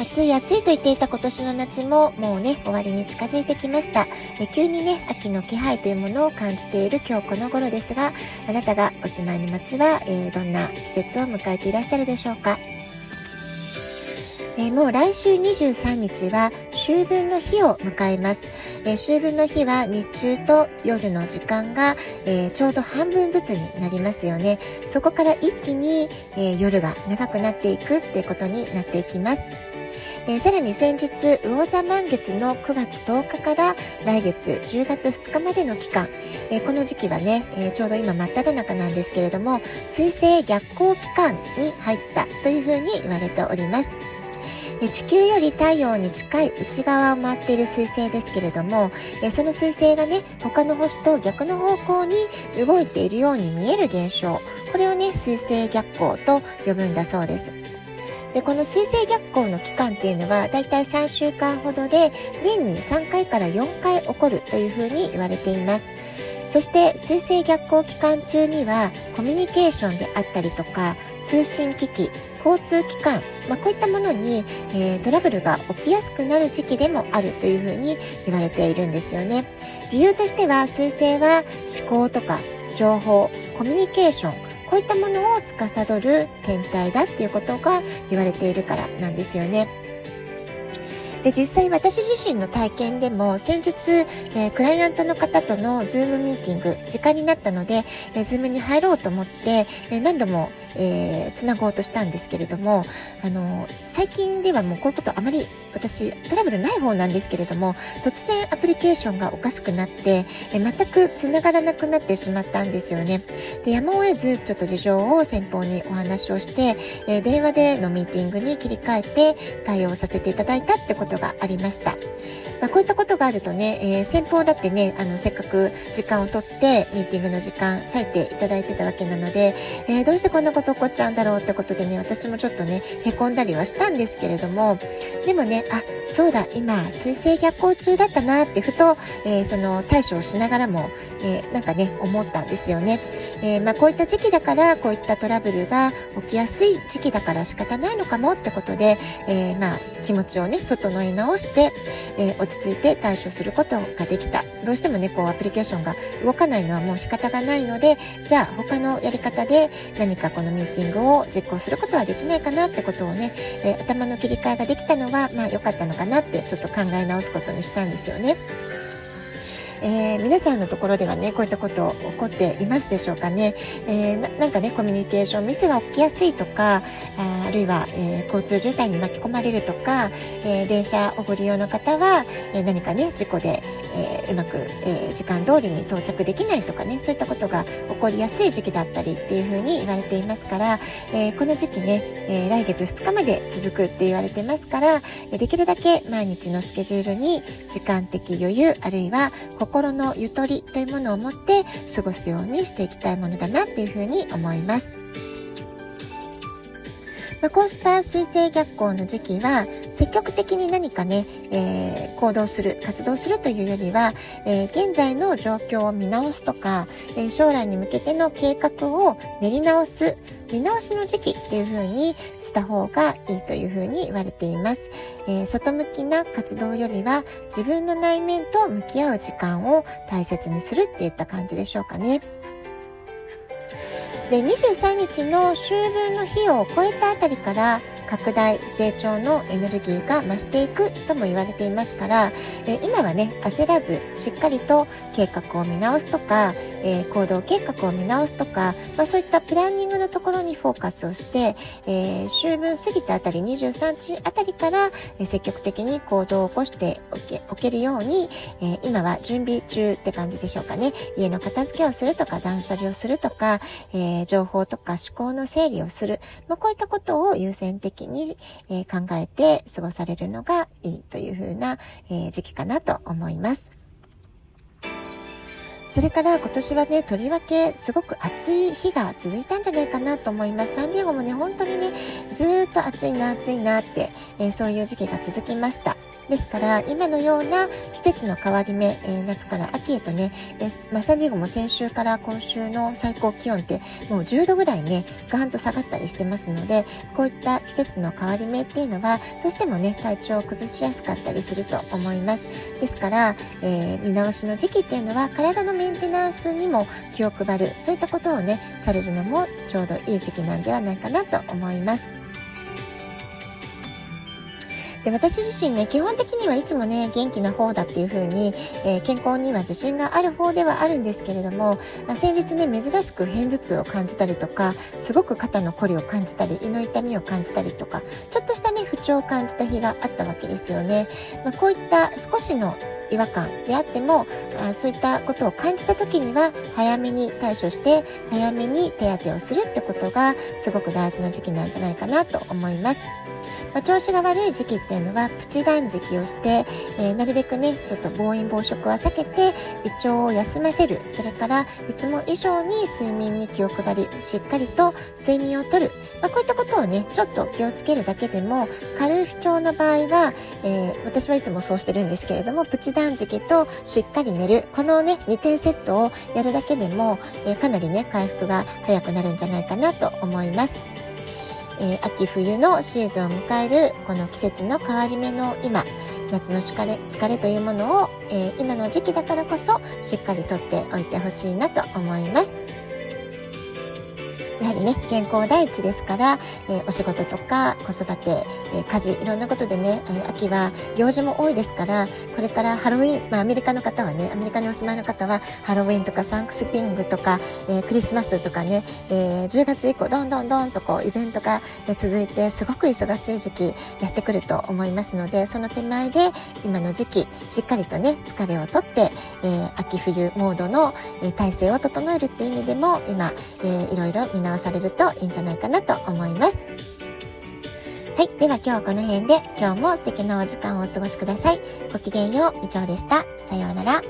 暑い暑いと言っていた今年の夏ももうね、終わりに近づいてきました。え急にね、秋の気配というものを感じている今日この頃ですが、あなたがお住まいの街は、えー、どんな季節を迎えていらっしゃるでしょうか？えー、もう来週23日は秋分の日を迎えます。えー、秋分の日は日中と夜の時間が、えー、ちょうど半分ずつになりますよね。そこから一気に、え夜が長くなっていくってことになっていきます。えー、さらに先日、魚座満月の9月10日から来月10月2日までの期間、えー、この時期はね、えー、ちょうど今真っ只中なんですけれども、水星逆行期間に入ったというふうに言われております。地球より太陽に近い内側を回っている彗星ですけれども、その彗星がね、他の星と逆の方向に動いているように見える現象、これをね、水星逆行と呼ぶんだそうです。でこの水星逆行の期間っていうのはだいたい3週間ほどで年に3回から4回起こるというふうに言われています。そして水星逆行期間中にはコミュニケーションであったりとか通信機器交通機関、まあ、こういったものに、えー、トラブルが起きやすくなる時期でもあるというふうに言われているんですよね。理由としては水星は思考とか情報コミュニケーションこういったものを司る天体だっていうことが言われているからなんですよね。で、実際私自身の体験でも先日、えー、クライアントの方との Zoomミーティング、時間になったので、えー、 Zoomに入ろうと思って、えー、何度も、えー、つなごうとしたんですけれども、あの最近ではもうこういうことあまり私トラブルない方なんですけれども、突然アプリケーションがおかしくなって、え全くつながらなくなってしまったんですよね。で、やむを得ずちょっと事情を先方にお話をして、え電話でのミーティングに切り替えて対応させていただいたってことことがありました。まあ、こういったことがあるとね、えー、先方だってね、あの、せっかく時間をとってミーティングの時間割いていただいてたわけなので、えー、どうしてこんなこと起こっちゃうんだろうってことでね、私もちょっとね、凹んだりはしたんですけれども、でもね、あ、そうだ、今、水星逆行中だったなってふと、えー、その対処をしながらも、えなんかね、思ったんですよね。えまあ、こういった時期だから、こういったトラブルが起きやすい時期だから仕方ないのかもってことで、えまあ、気持ちをね、整い直して、え落ち着いて対処することができた。どうしてもね、こうアプリケーションが動かないのはもう仕方がないので、じゃあ他のやり方で何かこのミーティングを実行することはできないかなってことをね、え、頭の切り替えができたのは、まあ良かったのかなってちょっと考え直すことにしたんですよね。えー、皆さんのところではね、こういったこと起こっていますでしょうかね。えー、なんかね、コミュニケーションミスが起きやすいとか、ああるいは、えー、交通渋滞に巻き込まれるとか、え電車をご利用の方は、え何かね、事故で、えー、うまく、えー、時間通りに到着できないとかねそういったことが起こりやすい時期だったりっていうふうに言われていますから、えー、この時期ね、え来月2日まで続くって言われてますからできるだけ毎日のスケジュールに時間的余裕あるいは心のゆとりというものを持って過ごすようにしていきたいものだなっていうふうに思います。まあ、こうした水星逆行の時期は積極的に何かね、えー、行動する活動するというよりは、えー、現在の状況を見直すとか、えー、将来に向けての計画を練り直す見直しの時期っていう風にした方がいいという風に言われています、え外向きな活動よりは自分の内面と向き合う時間を大切にするっていった感じでしょうかね。で23日の秋分の日を超えたあたりから拡大成長のエネルギーが増していくとも言われていますから、え今はね焦らずしっかりと計画を見直すとか、え行動計画を見直すとか、まあ、そういったプランニングのところにフォーカスをして、えー、秋分過ぎたあたり23日あたりから、え積極的に行動を起こしておけおけるように、え今は準備中って感じでしょうかね家の片付けをするとか断捨離をするとか、え、情報とか思考の整理をする、まあ、こういったことを優先的に、え、考えて過ごされるのがいいというふうな、え、時期かなと思います。それから今年はね、とりわけすごく暑い日が続いたんじゃないかなと思います。サンディエゴもね、本当にね、ずーっと暑いな、暑いなって、えー、そういう時期が続きました。ですから、今のような季節の変わり目、えー、夏から秋へとね、えー、まあ、サンディエゴも先週から今週の最高気温ってもう10度ぐらいね、ガーンと下がったりしてますので、こういった季節の変わり目っていうのは、どうしてもね、体調を崩しやすかったりすると思います。ですから、え、見直しの時期っていうのは、体のメンテナンスにも気を配る、そういったことをね、されるのもちょうどいい時期なんではないかなと思います。で私自身ね基本的にはいつもね元気な方だっていう風に、えー、健康には自信がある方ではあるんですけれども先日ね珍しく片頭痛を感じたりとかすごく肩のこりを感じたり胃の痛みを感じたりとかちょっとしたね不調を感じた日があったわけですよね、まあ、こういった少しの違和感であってもあそういったことを感じた時には早めに対処して早めに手当てをするってことがすごく大事な時期なんじゃないかなと思います。まあ、調子が悪い時期っていうのはプチ断食をして、えー、なるべくねちょっと暴飲暴食は避けて胃腸を休ませる。それからいつも以上に睡眠に気を配りしっかりと睡眠をとる、まあ、こういったことをねちょっと気をつけるだけでも軽い不調の場合は、えー、私はいつもそうしてるんですけれどもプチ断食としっかり寝る。このね2点セットをやるだけでも、えー、かなりね回復が早くなるんじゃないかなと思います。えー、秋冬のシーズンを迎えるこの季節の変わり目の今夏の疲れ疲れというものを、えー、今の時期だからこそしっかりとっておいてほしいなと思います。やはりね、健康第一ですから、えー、お仕事とか子育て、え、家事、いろんなことでね、え、秋は行事も多いですから、これからハロウィン、まあアメリカの方はね、アメリカにお住まいの方は、ハロウィンとかサンクスピングとか、えクリスマスとかね、え10月以降、どんどんどんとこう、イベントが、え続いて、すごく忙しい時期やってくると思いますので、その手前で、今の時期、しっかりとね、疲れをとって、え秋冬モードの、え体制を整えるっていう意味でも、今、えいろいろ見直されるといいんじゃないかなと思います。はい。では今日はこの辺で今日も素敵なお時間をお過ごしください。ごきげんよう。みちょうでした。さようなら。